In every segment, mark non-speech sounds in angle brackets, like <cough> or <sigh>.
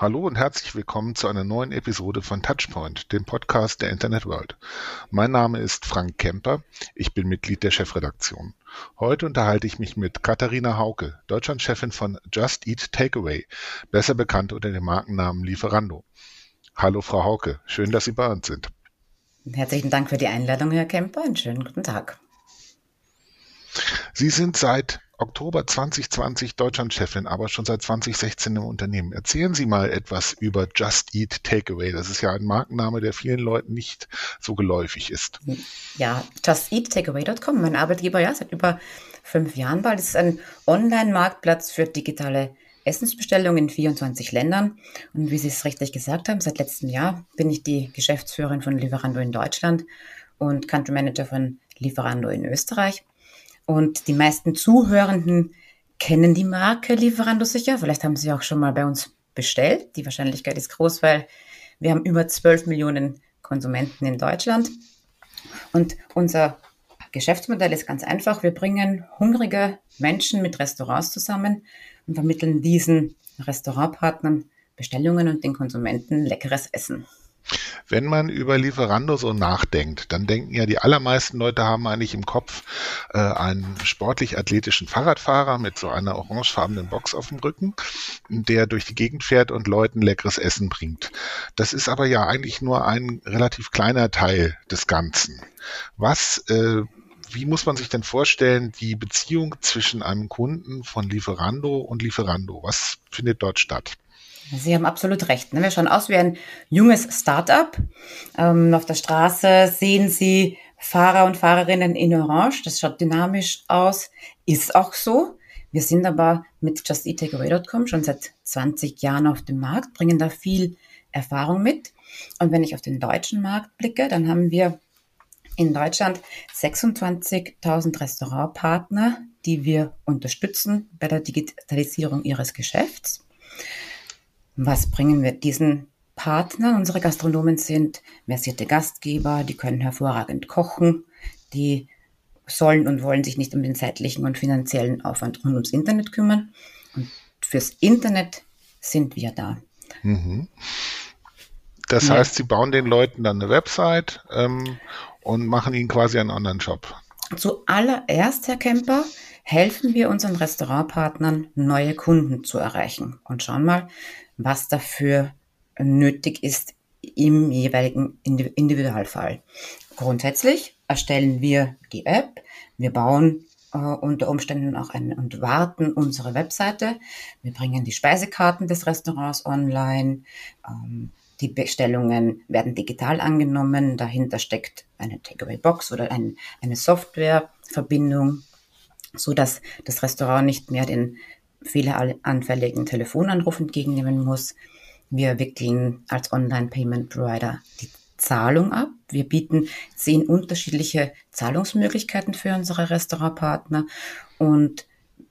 Hallo und herzlich willkommen zu einer neuen Episode von Touchpoint, dem Podcast der Internet World. Mein Name ist Frank Kemper, ich bin Mitglied der Chefredaktion. Heute unterhalte ich mich mit Katharina Hauke, Deutschlandchefin von Just Eat Takeaway, besser bekannt unter dem Markennamen Lieferando. Hallo Frau Hauke, schön, dass Sie bei uns sind. Herzlichen Dank für die Einladung, Herr Kemper. Einen schönen guten Tag. Sie sind seit Oktober 2020 Deutschlandchefin, aber schon seit 2016 im Unternehmen. Erzählen Sie mal etwas über Just Eat Takeaway. Das ist ja ein Markenname, der vielen Leuten nicht so geläufig ist. Ja, justeattakeaway.com, mein Arbeitgeber, ja, seit über fünf Jahren bald. Es ist ein Online-Marktplatz für digitale Essensbestellungen in 24 Ländern. Und wie Sie es richtig gesagt haben, seit letztem Jahr bin ich die Geschäftsführerin von Lieferando in Deutschland und Country Manager von Lieferando in Österreich. Und die meisten Zuhörenden kennen die Marke Lieferando sicher. Vielleicht haben sie auch schon mal bei uns bestellt. Die Wahrscheinlichkeit ist groß, weil wir haben über 12 Millionen Konsumenten in Deutschland. Und unser Geschäftsmodell ist ganz einfach. Wir bringen hungrige Menschen mit Restaurants zusammen und vermitteln diesen Restaurantpartnern Bestellungen und den Konsumenten leckeres Essen. Wenn man über Lieferando so nachdenkt, dann denken ja die allermeisten Leute haben eigentlich im Kopf äh, einen sportlich-athletischen Fahrradfahrer mit so einer orangefarbenen Box auf dem Rücken, der durch die Gegend fährt und Leuten leckeres Essen bringt. Das ist aber ja eigentlich nur ein relativ kleiner Teil des Ganzen. Was äh, wie muss man sich denn vorstellen, die Beziehung zwischen einem Kunden von Lieferando und Lieferando? Was findet dort statt? Sie haben absolut recht. Ne? Wir schauen aus wie ein junges Start-up. Ähm, auf der Straße sehen Sie Fahrer und Fahrerinnen in Orange. Das schaut dynamisch aus. Ist auch so. Wir sind aber mit JustEatTakeaway.com schon seit 20 Jahren auf dem Markt, bringen da viel Erfahrung mit. Und wenn ich auf den deutschen Markt blicke, dann haben wir in Deutschland 26.000 Restaurantpartner, die wir unterstützen bei der Digitalisierung ihres Geschäfts. Was bringen wir diesen Partnern? Unsere Gastronomen sind versierte Gastgeber, die können hervorragend kochen, die sollen und wollen sich nicht um den zeitlichen und finanziellen Aufwand rund ums Internet kümmern. Und fürs Internet sind wir da. Mhm. Das ja. heißt, Sie bauen den Leuten dann eine Website ähm, und machen ihnen quasi einen anderen Job. Zuallererst, Herr Kemper, helfen wir unseren Restaurantpartnern, neue Kunden zu erreichen. Und schauen mal, was dafür nötig ist im jeweiligen Individualfall. Grundsätzlich erstellen wir die App, wir bauen äh, unter Umständen auch ein und warten unsere Webseite. Wir bringen die Speisekarten des Restaurants online. Ähm, die Bestellungen werden digital angenommen. Dahinter steckt eine Takeaway-Box oder ein, eine Softwareverbindung, so dass das Restaurant nicht mehr den fehleranfälligen Telefonanruf entgegennehmen muss. Wir wickeln als Online-Payment-Provider die Zahlung ab. Wir bieten zehn unterschiedliche Zahlungsmöglichkeiten für unsere Restaurantpartner. Und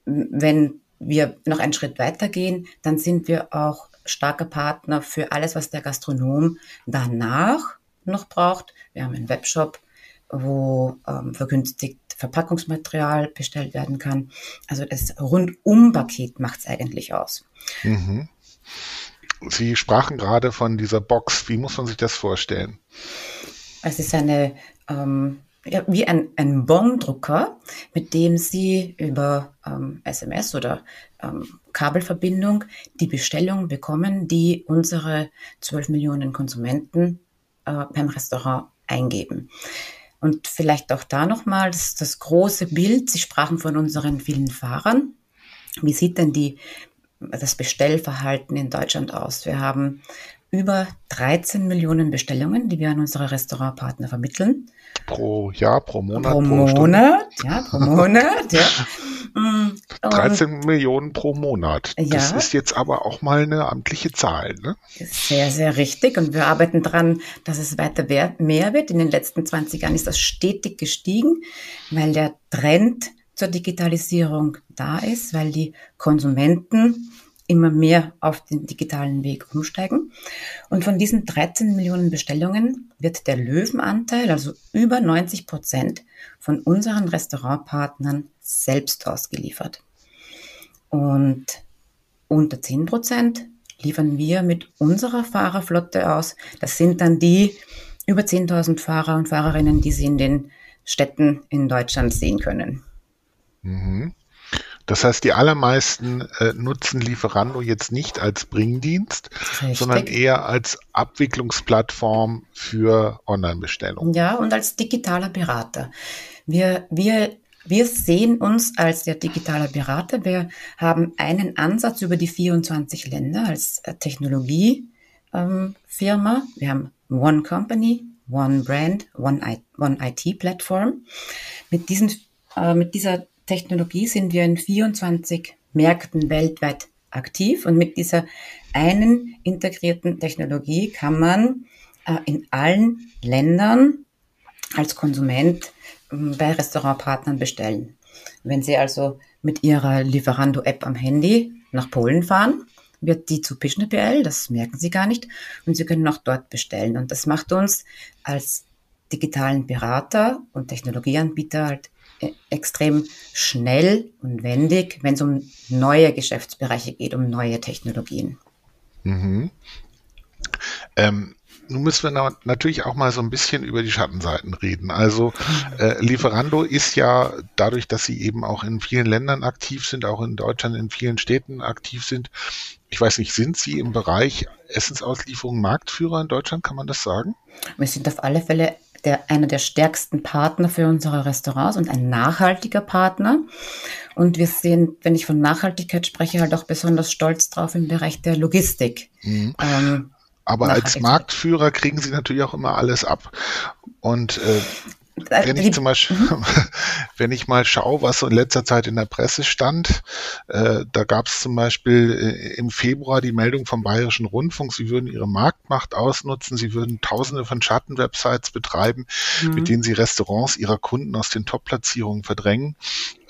wenn wir noch einen Schritt weitergehen, dann sind wir auch starker Partner für alles, was der Gastronom danach noch braucht. Wir haben einen Webshop, wo ähm, vergünstigt Verpackungsmaterial bestellt werden kann. Also das Rundum-Paket macht es eigentlich aus. Mhm. Sie sprachen gerade von dieser Box. Wie muss man sich das vorstellen? Es ist eine ähm, ja, wie ein, ein Bondrucker, mit dem Sie über ähm, SMS oder ähm, Kabelverbindung die Bestellung bekommen, die unsere 12 Millionen Konsumenten äh, beim Restaurant eingeben. Und vielleicht auch da nochmal das, das große Bild. Sie sprachen von unseren vielen Fahrern. Wie sieht denn die, das Bestellverhalten in Deutschland aus? Wir haben über 13 Millionen Bestellungen, die wir an unsere Restaurantpartner vermitteln. Pro Jahr, pro Monat, pro, pro Monat, ja, pro <laughs> Monat, ja. 13 mm, Millionen pro Monat. Ja. Das ist jetzt aber auch mal eine amtliche Zahl. Ne? Sehr, sehr richtig. Und wir arbeiten daran, dass es weiter mehr wird. In den letzten 20 Jahren ist das stetig gestiegen, weil der Trend zur Digitalisierung da ist, weil die Konsumenten immer mehr auf den digitalen Weg umsteigen. Und von diesen 13 Millionen Bestellungen wird der Löwenanteil, also über 90 Prozent, von unseren Restaurantpartnern selbst ausgeliefert. Und unter 10 Prozent liefern wir mit unserer Fahrerflotte aus. Das sind dann die über 10.000 Fahrer und Fahrerinnen, die Sie in den Städten in Deutschland sehen können. Mhm. Das heißt, die allermeisten äh, nutzen Lieferando jetzt nicht als Bringdienst, sondern eher als Abwicklungsplattform für Online-Bestellungen. Ja, und als digitaler Berater. Wir, wir, wir sehen uns als der digitale Berater. Wir haben einen Ansatz über die 24 Länder als äh, Technologiefirma. Ähm, wir haben One Company, One Brand, One, I, One IT Plattform. Mit, diesen, äh, mit dieser Technologie sind wir in 24 Märkten weltweit aktiv und mit dieser einen integrierten Technologie kann man äh, in allen Ländern als Konsument äh, bei Restaurantpartnern bestellen. Wenn Sie also mit Ihrer Lieferando-App am Handy nach Polen fahren, wird die zu PischnePL, das merken Sie gar nicht, und Sie können auch dort bestellen. Und das macht uns als digitalen Berater und Technologieanbieter halt extrem schnell und wendig, wenn es um neue Geschäftsbereiche geht, um neue Technologien. Mhm. Ähm, nun müssen wir natürlich auch mal so ein bisschen über die Schattenseiten reden. Also äh, Lieferando ist ja dadurch, dass sie eben auch in vielen Ländern aktiv sind, auch in Deutschland in vielen Städten aktiv sind. Ich weiß nicht, sind Sie im Bereich Essensauslieferung Marktführer in Deutschland? Kann man das sagen? Wir sind auf alle Fälle der, einer der stärksten Partner für unsere Restaurants und ein nachhaltiger Partner. Und wir sind, wenn ich von Nachhaltigkeit spreche, halt auch besonders stolz drauf im Bereich der Logistik. Mhm. Ähm, aber als Marktführer kriegen sie natürlich auch immer alles ab. Und äh, wenn ich zum Beispiel, mhm. <laughs> wenn ich mal schaue, was so in letzter Zeit in der Presse stand, äh, da gab es zum Beispiel äh, im Februar die Meldung vom Bayerischen Rundfunk, sie würden ihre Marktmacht ausnutzen, sie würden tausende von Schattenwebsites betreiben, mhm. mit denen sie Restaurants ihrer Kunden aus den Top-Platzierungen verdrängen.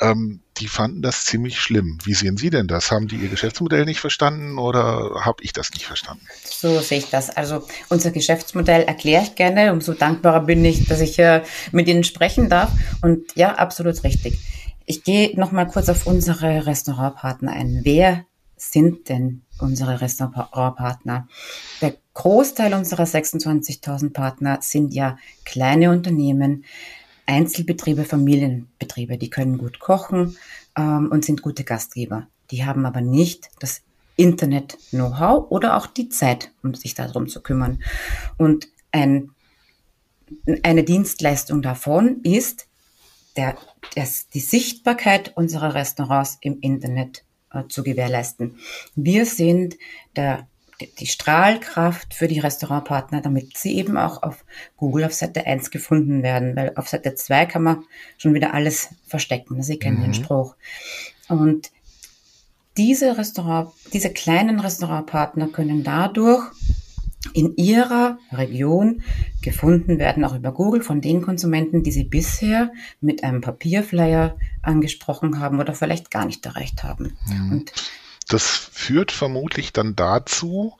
Ähm, die fanden das ziemlich schlimm. Wie sehen Sie denn das? Haben die Ihr Geschäftsmodell nicht verstanden oder habe ich das nicht verstanden? So sehe ich das. Also unser Geschäftsmodell erkläre ich gerne. Umso dankbarer bin ich, dass ich äh, mit Ihnen sprechen darf. Und ja, absolut richtig. Ich gehe noch mal kurz auf unsere Restaurantpartner ein. Wer sind denn unsere Restaurantpartner? Der Großteil unserer 26.000 Partner sind ja kleine Unternehmen, Einzelbetriebe, Familienbetriebe, die können gut kochen ähm, und sind gute Gastgeber. Die haben aber nicht das Internet-Know-how oder auch die Zeit, um sich darum zu kümmern. Und ein, eine Dienstleistung davon ist der, das, die Sichtbarkeit unserer Restaurants im Internet äh, zu gewährleisten. Wir sind der die Strahlkraft für die Restaurantpartner, damit sie eben auch auf Google auf Seite 1 gefunden werden, weil auf Seite 2 kann man schon wieder alles verstecken. Sie kennen mhm. den Spruch. Und diese Restaurant, diese kleinen Restaurantpartner können dadurch in ihrer Region gefunden werden, auch über Google, von den Konsumenten, die sie bisher mit einem Papierflyer angesprochen haben oder vielleicht gar nicht erreicht haben. Mhm. Und das führt vermutlich dann dazu,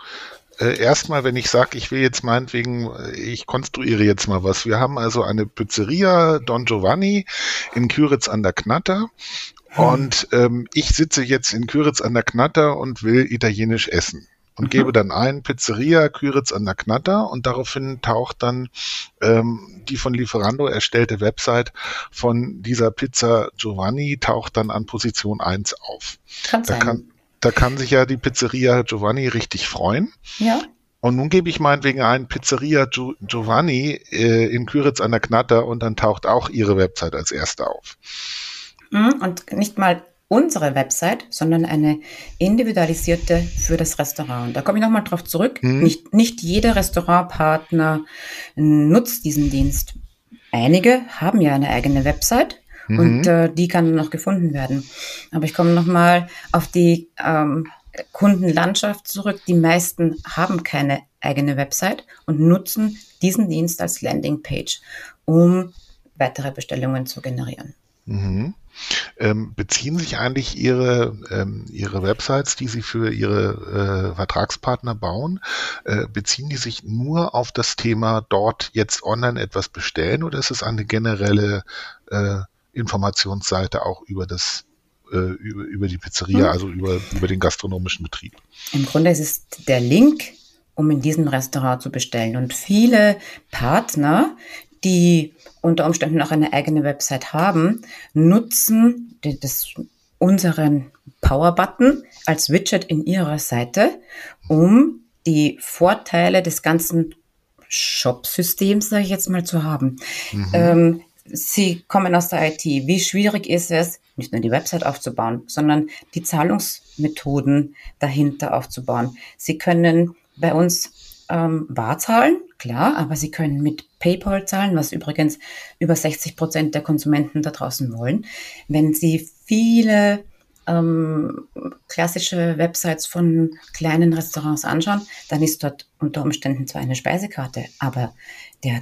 äh, erstmal, wenn ich sage, ich will jetzt meinetwegen, äh, ich konstruiere jetzt mal was. Wir haben also eine Pizzeria Don Giovanni in Küritz an der Knatter. Hm. Und ähm, ich sitze jetzt in Küritz an der Knatter und will italienisch essen und mhm. gebe dann ein Pizzeria Küritz an der Knatter und daraufhin taucht dann ähm, die von Lieferando erstellte Website von dieser Pizza Giovanni taucht dann an Position 1 auf. Kann da sein. kann da kann sich ja die Pizzeria Giovanni richtig freuen. Ja. Und nun gebe ich meinetwegen ein Pizzeria Giovanni äh, in Küritz an der Knatter und dann taucht auch ihre Website als erste auf. Mhm, und nicht mal unsere Website, sondern eine individualisierte für das Restaurant. Da komme ich nochmal drauf zurück. Mhm. Nicht, nicht jeder Restaurantpartner nutzt diesen Dienst. Einige haben ja eine eigene Website mhm. und äh, die kann noch gefunden werden. Aber ich komme nochmal auf die ähm, Kundenlandschaft zurück. Die meisten haben keine eigene Website und nutzen diesen Dienst als Landingpage, um weitere Bestellungen zu generieren. Mhm. ähm, beziehen sich eigentlich Ihre, ähm, Ihre Websites, die Sie für Ihre äh, Vertragspartner bauen, äh, beziehen die sich nur auf das Thema dort jetzt online etwas bestellen oder ist es eine generelle äh, Informationsseite auch über das äh, über, über die Pizzeria, hm. also über, über den gastronomischen Betrieb? Im Grunde ist es der Link um in diesem Restaurant zu bestellen. Und viele Partner, die unter Umständen auch eine eigene Website haben, nutzen das, unseren Power-Button als Widget in ihrer Seite, um die Vorteile des ganzen Shop-Systems, sage ich jetzt mal, zu haben. Mhm. Ähm, Sie kommen aus der IT. Wie schwierig ist es, nicht nur die Website aufzubauen, sondern die Zahlungsmethoden dahinter aufzubauen? Sie können bei uns ähm, bar zahlen, klar, aber Sie können mit PayPal zahlen, was übrigens über 60 Prozent der Konsumenten da draußen wollen. Wenn Sie viele ähm, klassische Websites von kleinen Restaurants anschauen, dann ist dort unter Umständen zwar eine Speisekarte, aber der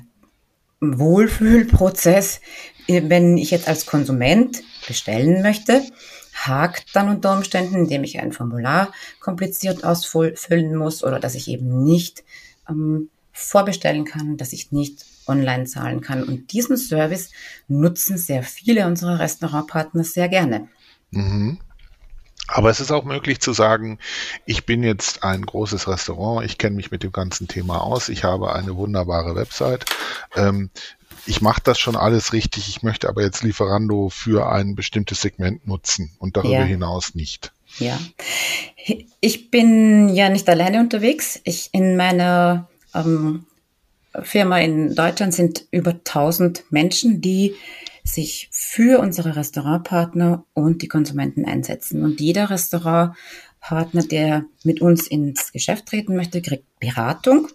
Wohlfühlprozess, wenn ich jetzt als Konsument bestellen möchte, hakt dann unter Umständen, indem ich ein Formular kompliziert ausfüllen muss oder dass ich eben nicht ähm, vorbestellen kann, dass ich nicht online zahlen kann. Und diesen Service nutzen sehr viele unserer Restaurantpartner sehr gerne. Mhm. Aber es ist auch möglich zu sagen, ich bin jetzt ein großes Restaurant, ich kenne mich mit dem ganzen Thema aus, ich habe eine wunderbare Website. Ähm, ich mache das schon alles richtig, ich möchte aber jetzt Lieferando für ein bestimmtes Segment nutzen und darüber ja. hinaus nicht. Ja, ich bin ja nicht alleine unterwegs. Ich in meiner ähm, Firma in Deutschland sind über 1000 Menschen, die sich für unsere Restaurantpartner und die Konsumenten einsetzen. Und jeder Restaurantpartner, der mit uns ins Geschäft treten möchte, kriegt Beratung.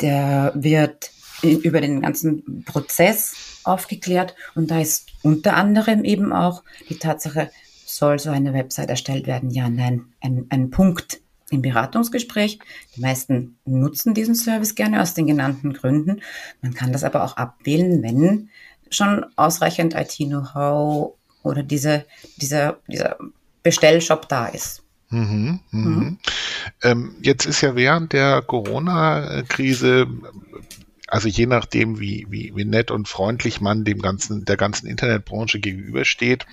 Der wird über den ganzen Prozess aufgeklärt. Und da ist unter anderem eben auch die Tatsache, soll so eine Website erstellt werden? Ja, nein, ein, ein Punkt im Beratungsgespräch. Die meisten nutzen diesen Service gerne aus den genannten Gründen. Man kann das aber auch abwählen, wenn schon ausreichend IT-Know-how oder diese, dieser, dieser Bestellshop da ist. Mhm, mhm. Mhm. Ähm, jetzt ist ja während der Corona-Krise also je nachdem, wie, wie, wie nett und freundlich man dem ganzen, der ganzen Internetbranche gegenübersteht,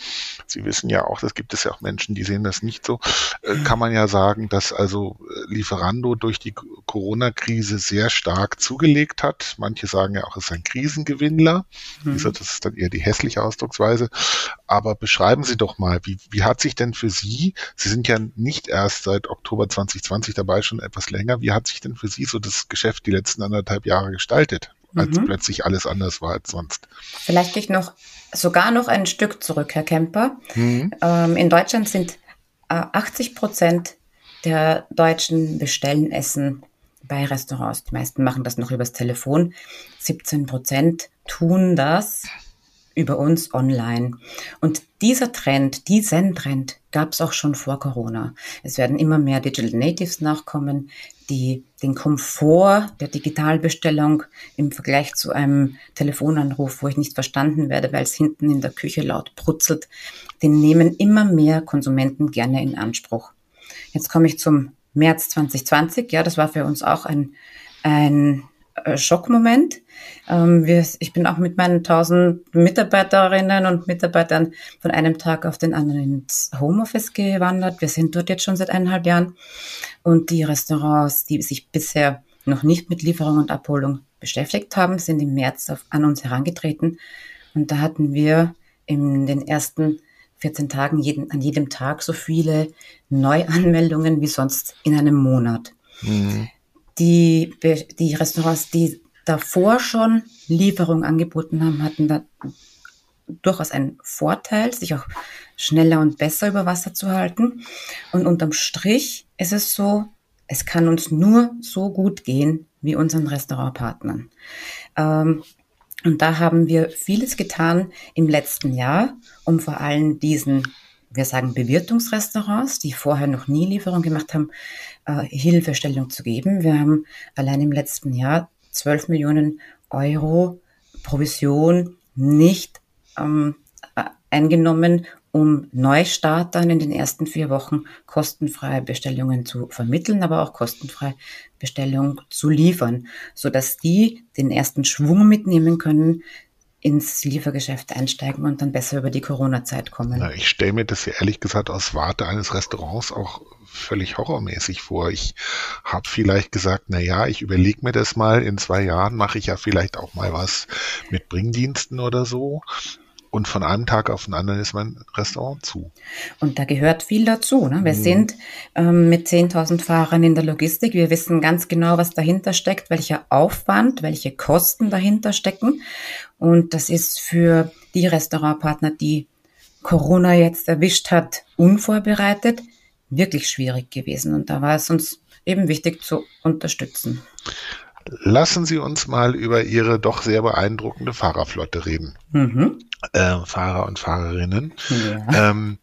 Sie wissen ja auch, das gibt es ja auch Menschen, die sehen das nicht so, äh, kann man ja sagen, dass also äh, Lieferando durch die Corona-Krise sehr stark zugelegt hat. Manche sagen ja auch, es ist ein Krisengewinnler. Mhm. Das ist dann eher die hässliche Ausdrucksweise. Aber beschreiben Sie doch mal, wie, wie hat sich denn für Sie, Sie sind ja nicht erst seit Oktober 2020 dabei, schon etwas länger, wie hat sich denn für Sie so das Geschäft die letzten anderthalb Jahre gestaltet? Als mhm. plötzlich alles anders war als sonst. Vielleicht gehe ich noch sogar noch ein Stück zurück, Herr Kemper. Mhm. Ähm, in Deutschland sind äh, 80 Prozent der Deutschen bestellen Essen bei Restaurants. Die meisten machen das noch übers Telefon. 17 Prozent tun das über uns online. Und dieser Trend, diesen Trend gab es auch schon vor Corona. Es werden immer mehr Digital Natives nachkommen, die den Komfort der Digitalbestellung im Vergleich zu einem Telefonanruf, wo ich nicht verstanden werde, weil es hinten in der Küche laut brutzelt, den nehmen immer mehr Konsumenten gerne in Anspruch. Jetzt komme ich zum März 2020. Ja, das war für uns auch ein, ein Schockmoment. Ähm, ich bin auch mit meinen tausend Mitarbeiterinnen und Mitarbeitern von einem Tag auf den anderen ins Homeoffice gewandert. Wir sind dort jetzt schon seit eineinhalb Jahren. Und die Restaurants, die sich bisher noch nicht mit Lieferung und Abholung beschäftigt haben, sind im März auf, an uns herangetreten. Und da hatten wir in den ersten 14 Tagen jeden, an jedem Tag so viele Neuanmeldungen wie sonst in einem Monat. Mhm die, die Restaurants, die davor schon Lieferung angeboten haben, hatten da durchaus einen Vorteil, sich auch schneller und besser über Wasser zu halten. Und unterm Strich ist es so, es kann uns nur so gut gehen wie unseren Restaurantpartnern. Ähm, und da haben wir vieles getan im letzten Jahr, um vor allem diesen wir sagen Bewirtungsrestaurants, die vorher noch nie Lieferung gemacht haben, äh, Hilfestellung zu geben. Wir haben allein im letzten Jahr 12 Millionen Euro Provision nicht ähm, eingenommen, um Neustartern in den ersten vier Wochen kostenfreie Bestellungen zu vermitteln, aber auch kostenfreie Bestellungen zu liefern, so dass die den ersten Schwung mitnehmen können, ins Liefergeschäft einsteigen und dann besser über die Corona-Zeit kommen. Na, ich stelle mir das ja ehrlich gesagt aus Warte eines Restaurants auch völlig horrormäßig vor. Ich habe vielleicht gesagt, na ja, ich überlege mir das mal, in zwei Jahren mache ich ja vielleicht auch mal was mit Bringdiensten oder so und von einem Tag auf den anderen ist mein Restaurant zu. Und da gehört viel dazu. Ne? Wir mhm. sind ähm, mit 10.000 Fahrern in der Logistik. Wir wissen ganz genau, was dahinter steckt, welcher Aufwand, welche Kosten dahinter stecken. Und das ist für die Restaurantpartner, die Corona jetzt erwischt hat, unvorbereitet, wirklich schwierig gewesen. Und da war es uns eben wichtig zu unterstützen. Lassen Sie uns mal über Ihre doch sehr beeindruckende Fahrerflotte reden. Mhm. Äh, Fahrer und Fahrerinnen, ja. Ähm,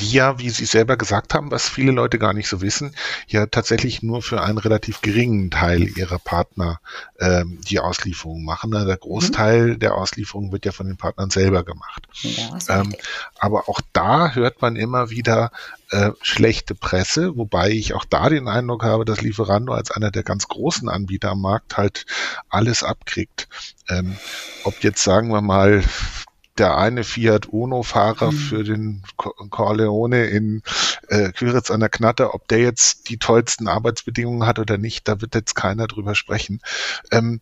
die ja, wie Sie selber gesagt haben, was viele Leute gar nicht so wissen, ja tatsächlich nur für einen relativ geringen Teil ihrer Partner ähm, die Auslieferung machen. Der Großteil mhm. der Auslieferung wird ja von den Partnern selber gemacht. Ja, ähm, aber auch da hört man immer wieder, äh, schlechte Presse, wobei ich auch da den Eindruck habe, dass Lieferando als einer der ganz großen Anbieter am Markt halt alles abkriegt. Ähm, ob jetzt sagen wir mal der eine Fiat Uno-Fahrer mhm. für den Corleone in äh, Quiritz an der Knatte, ob der jetzt die tollsten Arbeitsbedingungen hat oder nicht, da wird jetzt keiner drüber sprechen. Ähm,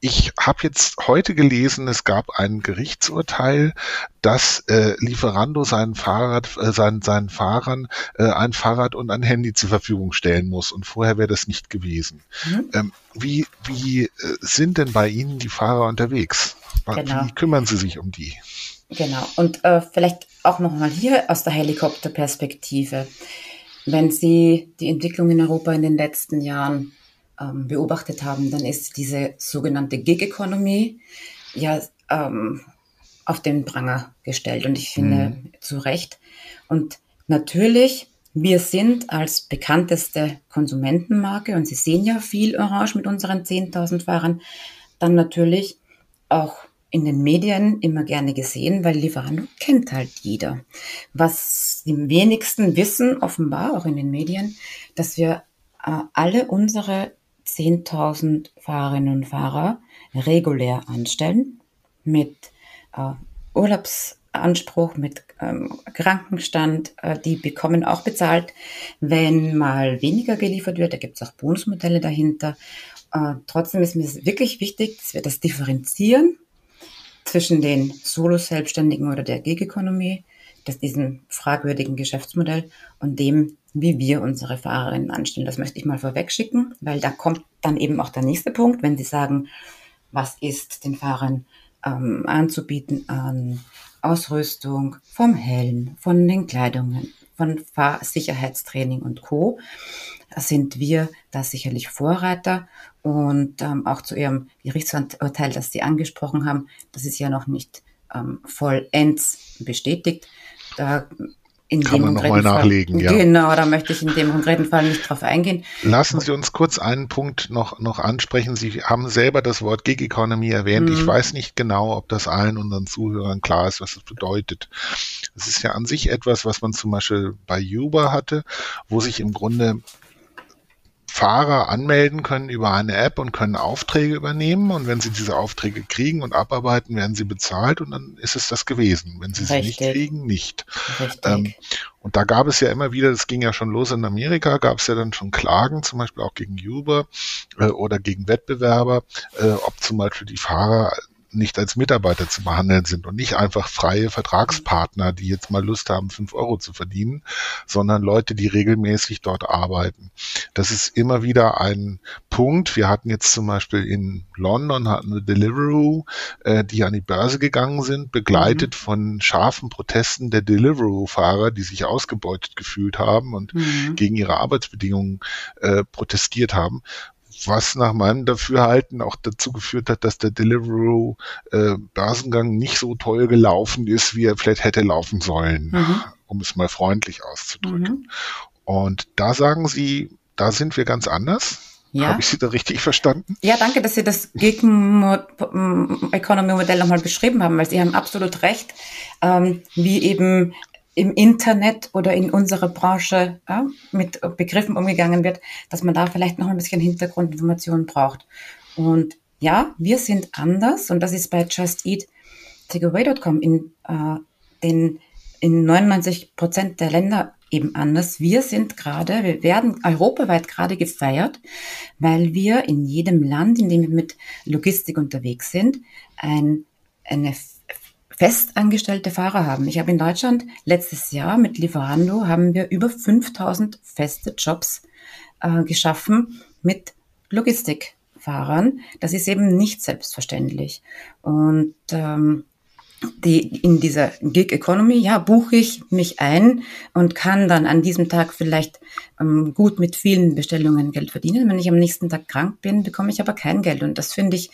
ich habe jetzt heute gelesen, es gab ein Gerichtsurteil, dass äh, Lieferando seinen Fahrrad, äh, seinen, seinen Fahrern äh, ein Fahrrad und ein Handy zur Verfügung stellen muss. Und vorher wäre das nicht gewesen. Mhm. Ähm, wie wie äh, sind denn bei Ihnen die Fahrer unterwegs? Genau. Wie kümmern Sie sich um die? Genau. Und äh, vielleicht auch nochmal hier aus der Helikopterperspektive. Wenn Sie die Entwicklung in Europa in den letzten Jahren ähm, beobachtet haben, dann ist diese sogenannte Gig Economy ja ähm, auf den Pranger gestellt und ich finde mhm. zu Recht. Und natürlich, wir sind als bekannteste Konsumentenmarke und Sie sehen ja viel Orange mit unseren 10.000 Fahrern, dann natürlich auch in den Medien immer gerne gesehen, weil Lieferando kennt halt jeder. Was die wenigsten wissen, offenbar auch in den Medien, dass wir äh, alle unsere 10.000 Fahrerinnen und Fahrer regulär anstellen mit äh, Urlaubsanspruch, mit ähm, Krankenstand. Äh, die bekommen auch bezahlt, wenn mal weniger geliefert wird. Da gibt es auch Bonusmodelle dahinter. Äh, trotzdem ist mir wirklich wichtig, dass wir das differenzieren zwischen den Solo-Selbstständigen oder der Gig-Economy, diesem fragwürdigen Geschäftsmodell und dem wie wir unsere Fahrerinnen anstellen. Das möchte ich mal vorwegschicken, weil da kommt dann eben auch der nächste Punkt, wenn Sie sagen, was ist den Fahrern ähm, anzubieten an Ausrüstung, vom Helm, von den Kleidungen, von Fahrsicherheitstraining und Co. Sind wir da sicherlich Vorreiter und ähm, auch zu Ihrem Gerichtsurteil, das Sie angesprochen haben, das ist ja noch nicht ähm, vollends bestätigt. Da in Kann man nochmal nachlegen, ja. Genau, da möchte ich in dem konkreten Fall nicht drauf eingehen. Lassen Sie uns kurz einen Punkt noch, noch ansprechen. Sie haben selber das Wort Gig Economy erwähnt. Mhm. Ich weiß nicht genau, ob das allen unseren Zuhörern klar ist, was das bedeutet. Es ist ja an sich etwas, was man zum Beispiel bei Uber hatte, wo sich im Grunde Fahrer anmelden können über eine App und können Aufträge übernehmen. Und wenn sie diese Aufträge kriegen und abarbeiten, werden sie bezahlt und dann ist es das gewesen. Wenn sie Richtig. sie nicht kriegen, nicht. Ähm, und da gab es ja immer wieder, das ging ja schon los in Amerika, gab es ja dann schon Klagen, zum Beispiel auch gegen Uber äh, oder gegen Wettbewerber, äh, ob zum Beispiel die Fahrer nicht als Mitarbeiter zu behandeln sind und nicht einfach freie Vertragspartner, die jetzt mal Lust haben, fünf Euro zu verdienen, sondern Leute, die regelmäßig dort arbeiten. Das ist immer wieder ein Punkt. Wir hatten jetzt zum Beispiel in London hatten wir Deliveroo, äh, die an die Börse gegangen sind, begleitet mhm. von scharfen Protesten der Deliveroo-Fahrer, die sich ausgebeutet gefühlt haben und mhm. gegen ihre Arbeitsbedingungen äh, protestiert haben was nach meinem Dafürhalten auch dazu geführt hat, dass der Deliveroo äh, Börsengang nicht so toll gelaufen ist, wie er vielleicht hätte laufen sollen, mhm. um es mal freundlich auszudrücken. Mhm. Und da sagen Sie, da sind wir ganz anders. Ja. Habe ich Sie da richtig verstanden? Ja, danke, dass Sie das Gig-Economy-Modell nochmal beschrieben haben, weil Sie haben absolut recht, ähm, wie eben im Internet oder in unserer Branche ja, mit Begriffen umgegangen wird, dass man da vielleicht noch ein bisschen Hintergrundinformationen braucht. Und ja, wir sind anders und das ist bei Just Eat Takeaway.com in äh, den in 99 Prozent der Länder eben anders. Wir sind gerade, wir werden europaweit gerade gefeiert, weil wir in jedem Land, in dem wir mit Logistik unterwegs sind, ein, eine festangestellte Fahrer haben. Ich habe in Deutschland letztes Jahr mit Lieferando haben wir über 5000 feste Jobs äh, geschaffen mit Logistikfahrern. Das ist eben nicht selbstverständlich. Und ähm, die, in dieser Gig Economy, ja, buche ich mich ein und kann dann an diesem Tag vielleicht ähm, gut mit vielen Bestellungen Geld verdienen. Wenn ich am nächsten Tag krank bin, bekomme ich aber kein Geld. Und das finde ich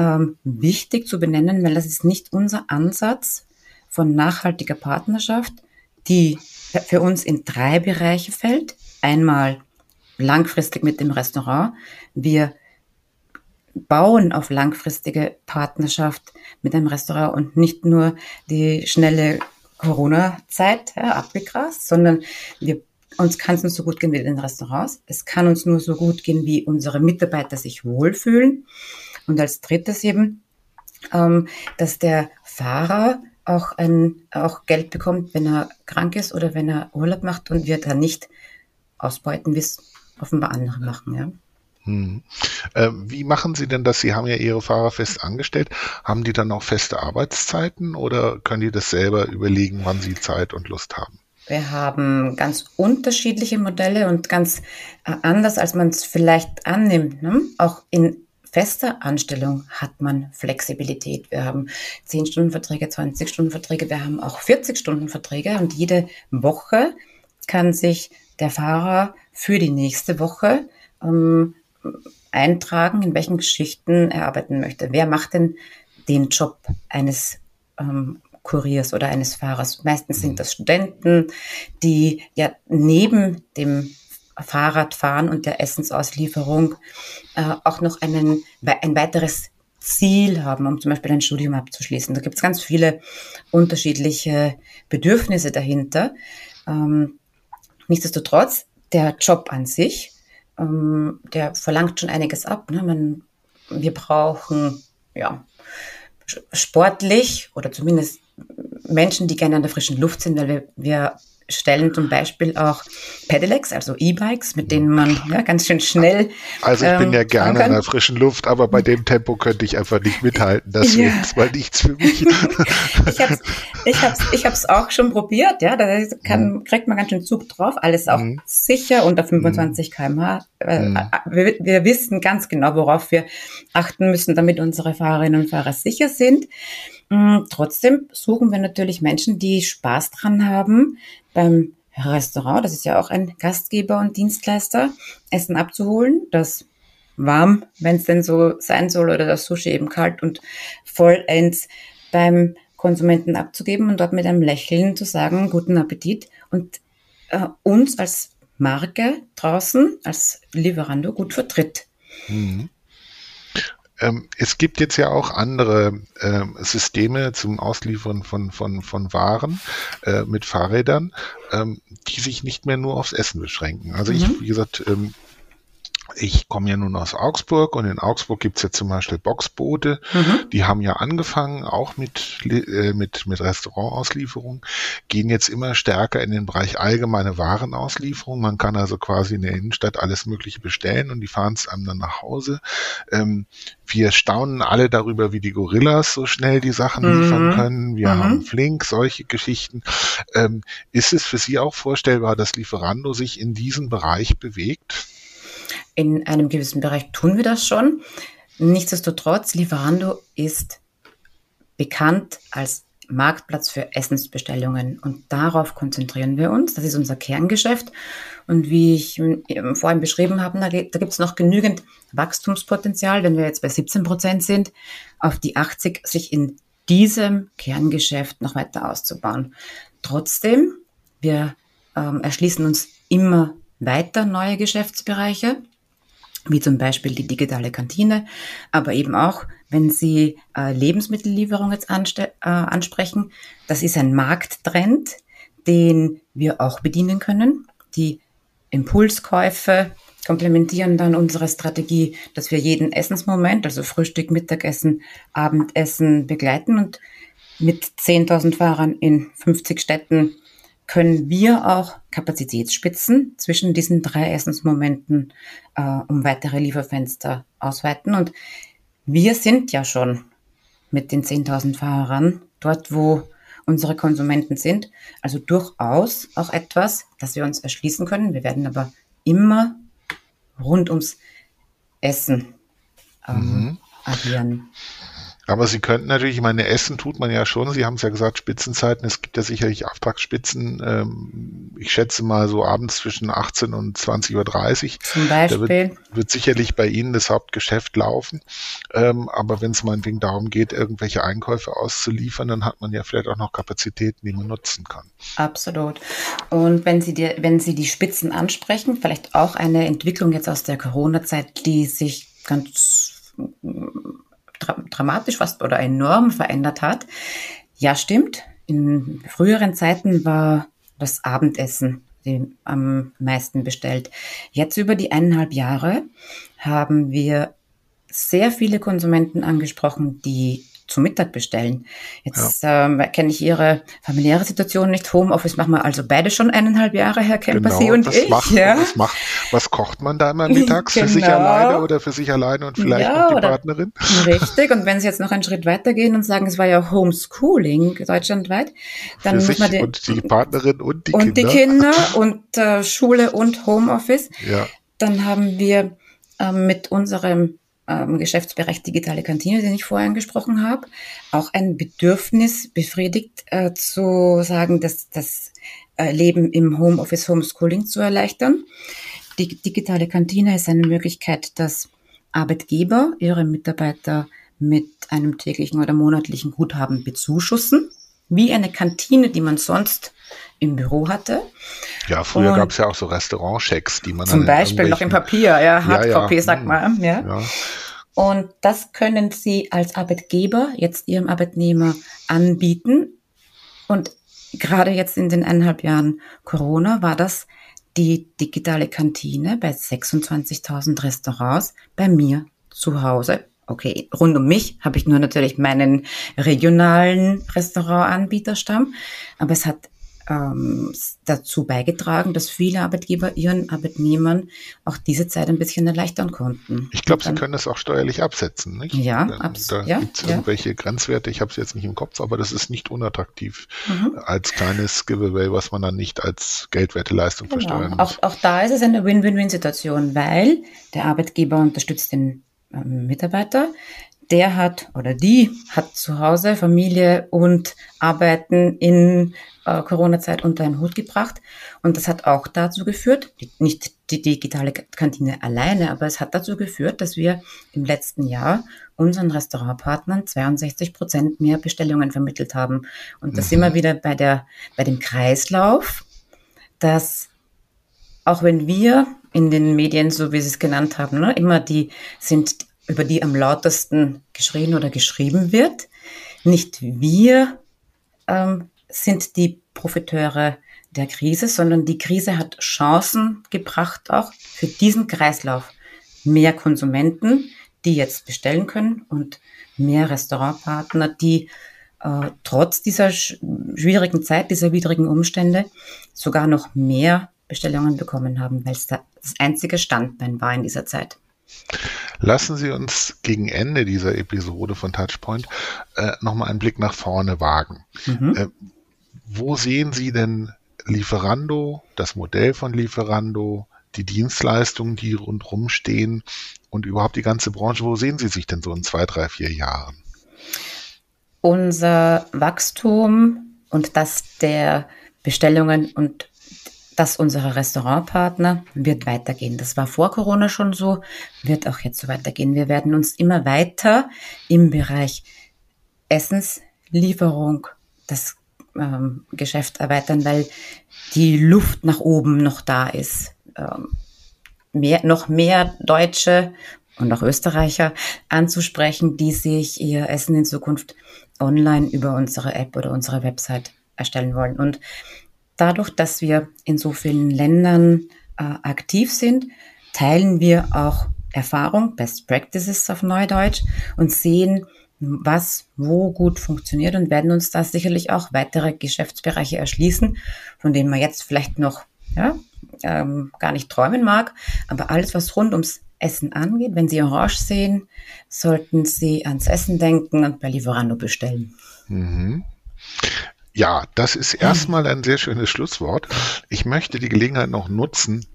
ähm, wichtig zu benennen, weil das ist nicht unser Ansatz von nachhaltiger Partnerschaft, die für uns in drei Bereiche fällt. Einmal langfristig mit dem Restaurant. Wir bauen auf langfristige Partnerschaft mit einem Restaurant und nicht nur die schnelle Corona-Zeit ja, abgegrast, sondern wir, uns kann es nur so gut gehen wie den Restaurants. Es kann uns nur so gut gehen, wie unsere Mitarbeiter sich wohlfühlen. Und als drittes eben, ähm, dass der Fahrer auch, ein, auch Geld bekommt, wenn er krank ist oder wenn er Urlaub macht und wir da nicht ausbeuten, wie es offenbar andere machen. Ja. Hm. Äh, wie machen Sie denn das? Sie haben ja Ihre Fahrer fest angestellt. Haben die dann auch feste Arbeitszeiten oder können die das selber überlegen, wann sie Zeit und Lust haben? Wir haben ganz unterschiedliche Modelle und ganz äh, anders, als man es vielleicht annimmt. Ne? Auch in fester Anstellung hat man Flexibilität. Wir haben 10-Stunden-Verträge, 20-Stunden-Verträge, wir haben auch 40-Stunden-Verträge und jede Woche kann sich der Fahrer für die nächste Woche ähm, eintragen, in welchen Geschichten er arbeiten möchte. Wer macht denn den Job eines ähm, Kuriers oder eines Fahrers? Meistens sind das Studenten, die ja neben dem Fahrradfahren und der Essensauslieferung äh, auch noch einen, ein weiteres Ziel haben, um zum Beispiel ein Studium abzuschließen. Da gibt es ganz viele unterschiedliche Bedürfnisse dahinter. Ähm, nichtsdestotrotz, der Job an sich ähm, der verlangt schon einiges ab. Ne? Man, wir brauchen ja sportlich oder zumindest Menschen, die gerne an der frischen Luft sind, weil wir, wir stellen zum Beispiel auch Pedelecs, also E-Bikes, mit denen man ja, ganz schön schnell. Also ich ähm, bin ja gerne in der frischen Luft, aber bei dem Tempo könnte ich einfach nicht mithalten. Das <laughs> ja. ist mal nichts für mich. <laughs> ich habe es ich hab's, ich hab's auch schon probiert, ja. Da kann, mhm. kriegt man ganz schön Zug drauf. Alles auch mhm. sicher unter 25 km/h. Äh, mhm. Wir, wir wissen ganz genau, worauf wir achten müssen, damit unsere Fahrerinnen und Fahrer sicher sind. Mm, trotzdem suchen wir natürlich Menschen, die Spaß dran haben, beim Restaurant, das ist ja auch ein Gastgeber und Dienstleister, Essen abzuholen, das warm, wenn es denn so sein soll, oder das Sushi eben kalt und vollends beim Konsumenten abzugeben und dort mit einem Lächeln zu sagen, guten Appetit und äh, uns als Marke draußen, als Lieferando gut vertritt. Mhm. Ähm, es gibt jetzt ja auch andere äh, Systeme zum Ausliefern von, von, von Waren äh, mit Fahrrädern, ähm, die sich nicht mehr nur aufs Essen beschränken. Also mhm. ich, wie gesagt, ähm, ich komme ja nun aus Augsburg und in Augsburg gibt's ja zum Beispiel Boxboote. Mhm. Die haben ja angefangen, auch mit, äh, mit, mit Restaurantauslieferung, gehen jetzt immer stärker in den Bereich allgemeine Warenauslieferung. Man kann also quasi in der Innenstadt alles Mögliche bestellen und die fahren es einem dann nach Hause. Ähm, wir staunen alle darüber, wie die Gorillas so schnell die Sachen mhm. liefern können. Wir mhm. haben Flink, solche Geschichten. Ähm, ist es für Sie auch vorstellbar, dass Lieferando sich in diesen Bereich bewegt? In einem gewissen Bereich tun wir das schon. Nichtsdestotrotz, Lieferando ist bekannt als Marktplatz für Essensbestellungen und darauf konzentrieren wir uns. Das ist unser Kerngeschäft. Und wie ich vorhin beschrieben habe, da, gibt es noch genügend Wachstumspotenzial, wenn wir jetzt bei 17 Prozent sind, auf die 80 sich in diesem Kerngeschäft noch weiter auszubauen. Trotzdem, wir ähm, erschließen uns immer weiter neue Geschäftsbereiche. Wie zum Beispiel die digitale Kantine, aber eben auch, wenn Sie äh, Lebensmittellieferung jetzt äh, ansprechen, das ist ein Markttrend, den wir auch bedienen können. Die Impulskäufe komplementieren dann unsere Strategie, dass wir jeden Essensmoment, also Frühstück, Mittagessen, Abendessen begleiten und mit 10.000 Fahrern in 50 Städten können wir auch Kapazitätsspitzen zwischen diesen drei Essensmomenten äh, um weitere Lieferfenster ausweiten. Und wir sind ja schon mit den 10.000 Fahrern dort, wo unsere Konsumenten sind. Also durchaus auch etwas, das wir uns erschließen können. Wir werden aber immer rund ums Essen ähm, mhm. agieren. Aber Sie könnten natürlich, ich meine, Essen tut man ja schon. Sie haben es ja gesagt, Spitzenzeiten. Es gibt ja sicherlich Auftragsspitzen. Ähm, ich schätze mal so abends zwischen 18 und 20.30 Uhr. Zum Beispiel. Da wird, wird, sicherlich bei Ihnen das Hauptgeschäft laufen. Ähm, aber wenn es meinetwegen darum geht, irgendwelche Einkäufe auszuliefern, dann hat man ja vielleicht auch noch Kapazitäten, die man nutzen kann. Absolut. Und wenn Sie, die, wenn Sie die Spitzen ansprechen, vielleicht auch eine Entwicklung jetzt aus der Corona-Zeit, die sich ganz dra dramatisch fast oder enorm verändert hat. Ja, stimmt. In früheren Zeiten war das Abendessen am meisten bestellt. Jetzt über die eineinhalb Jahre haben wir sehr viele Konsumenten angesprochen, die zu Mittag bestellen. Jetzt ja. ähm, kenne ich Ihre familiäre Situation nicht. Homeoffice machen wir also beide schon eineinhalb Jahre, Herr Kemper, genau, Sie und ich. Macht, ja. was, macht, was kocht man da immer mittags genau. für sich genau. alleine oder für sich alleine und vielleicht ja, noch die Partnerin? Richtig. Und wenn Sie jetzt noch einen Schritt weiter gehen und sagen, es war ja Homeschooling deutschlandweit, dann für muss man die, und die Partnerin und die und Kinder. Die Kinder und äh, Schule und Homeoffice. Ja. Dann haben wir äh, mit unserem ähm, Geschäftsbereich digitale Kantine, den ich vorher angesprochen habe, auch ein Bedürfnis befriedigt, äh, zu sagen, dass das äh, Leben im Homeoffice Homeschooling zu erleichtern. Die digitale Kantine ist eine Möglichkeit, dass Arbeitgeber ihre Mitarbeiter mit einem täglichen oder monatlichen Guthaben bezuschussen, wie eine Kantine, die man sonst im Büro hatte. Ja, früher gab es ja auch so Restaurantchecks, die man zum Beispiel noch im Papier, ja, Hardcopy, ja, ja. sagt man, ja. ja. Und das können Sie als Arbeitgeber jetzt Ihrem Arbeitnehmer anbieten. Und gerade jetzt in den eineinhalb Jahren Corona war das die digitale Kantine bei 26.000 Restaurants bei mir zu Hause. Okay, rund um mich habe ich nur natürlich meinen regionalen Restaurantanbieterstamm, aber es hat ähm, dazu beigetragen, dass viele Arbeitgeber ihren Arbeitnehmern auch diese Zeit ein bisschen erleichtern konnten. Ich glaube, sie können es auch steuerlich absetzen, nicht? Ja, absolut. Da ja, gibt es ja. irgendwelche Grenzwerte, ich habe es jetzt nicht im Kopf, aber das ist nicht unattraktiv mhm. als kleines Giveaway, was man dann nicht als Geldwerteleistung genau. versteuern muss. Auch, auch da ist es eine Win-Win-Win-Situation, weil der Arbeitgeber unterstützt den ähm, Mitarbeiter, der hat oder die hat zu Hause Familie und Arbeiten in äh, Corona-Zeit unter einen Hut gebracht. Und das hat auch dazu geführt, nicht die digitale Kantine alleine, aber es hat dazu geführt, dass wir im letzten Jahr unseren Restaurantpartnern 62 Prozent mehr Bestellungen vermittelt haben. Und da mhm. sind wir wieder bei der, bei dem Kreislauf, dass auch wenn wir in den Medien, so wie Sie es genannt haben, ne, immer die sind über die am lautesten geschrien oder geschrieben wird. Nicht wir ähm, sind die Profiteure der Krise, sondern die Krise hat Chancen gebracht auch für diesen Kreislauf. Mehr Konsumenten, die jetzt bestellen können und mehr Restaurantpartner, die äh, trotz dieser schwierigen Zeit, dieser widrigen Umstände sogar noch mehr Bestellungen bekommen haben, weil es das einzige Standbein war in dieser Zeit. Lassen Sie uns gegen Ende dieser Episode von Touchpoint äh, nochmal einen Blick nach vorne wagen. Mhm. Äh, wo sehen Sie denn Lieferando, das Modell von Lieferando, die Dienstleistungen, die rundherum stehen und überhaupt die ganze Branche, wo sehen Sie sich denn so in zwei, drei, vier Jahren? Unser Wachstum und das der Bestellungen und das unserer Restaurantpartner wird weitergehen. Das war vor Corona schon so, wird auch jetzt so weitergehen. Wir werden uns immer weiter im Bereich Essenslieferung das ähm, Geschäft erweitern, weil die Luft nach oben noch da ist. Ähm, mehr, noch mehr Deutsche und auch Österreicher anzusprechen, die sich ihr Essen in Zukunft online über unsere App oder unsere Website erstellen wollen. Und dadurch, dass wir in so vielen Ländern äh, aktiv sind, teilen wir auch Erfahrung, Best Practices auf Neudeutsch und sehen, was wo gut funktioniert und werden uns da sicherlich auch weitere Geschäftsbereiche erschließen, von denen man jetzt vielleicht noch ja, ähm, gar nicht träumen mag. Aber alles, was rund ums Essen angeht, wenn Sie Orange sehen, sollten Sie ans Essen denken und bei Lieferando bestellen. Mhm. Ja, das ist erstmal ein sehr schönes Schlusswort. Ich möchte die Gelegenheit noch nutzen,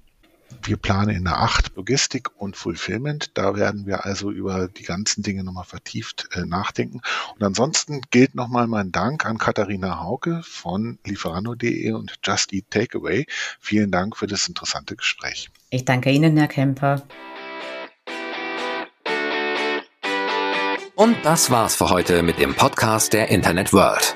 wir planen in der 8 Logistik und Fulfillment. Da werden wir also über die ganzen Dinge nochmal vertieft äh, nachdenken. Und ansonsten gilt nochmal mein Dank an Katharina Hauke von Lieferando.de und Just Eat Takeaway. Vielen Dank für das interessante Gespräch. Ich danke Ihnen, Herr Kemper. Und das war's für heute mit dem Podcast der Internet World.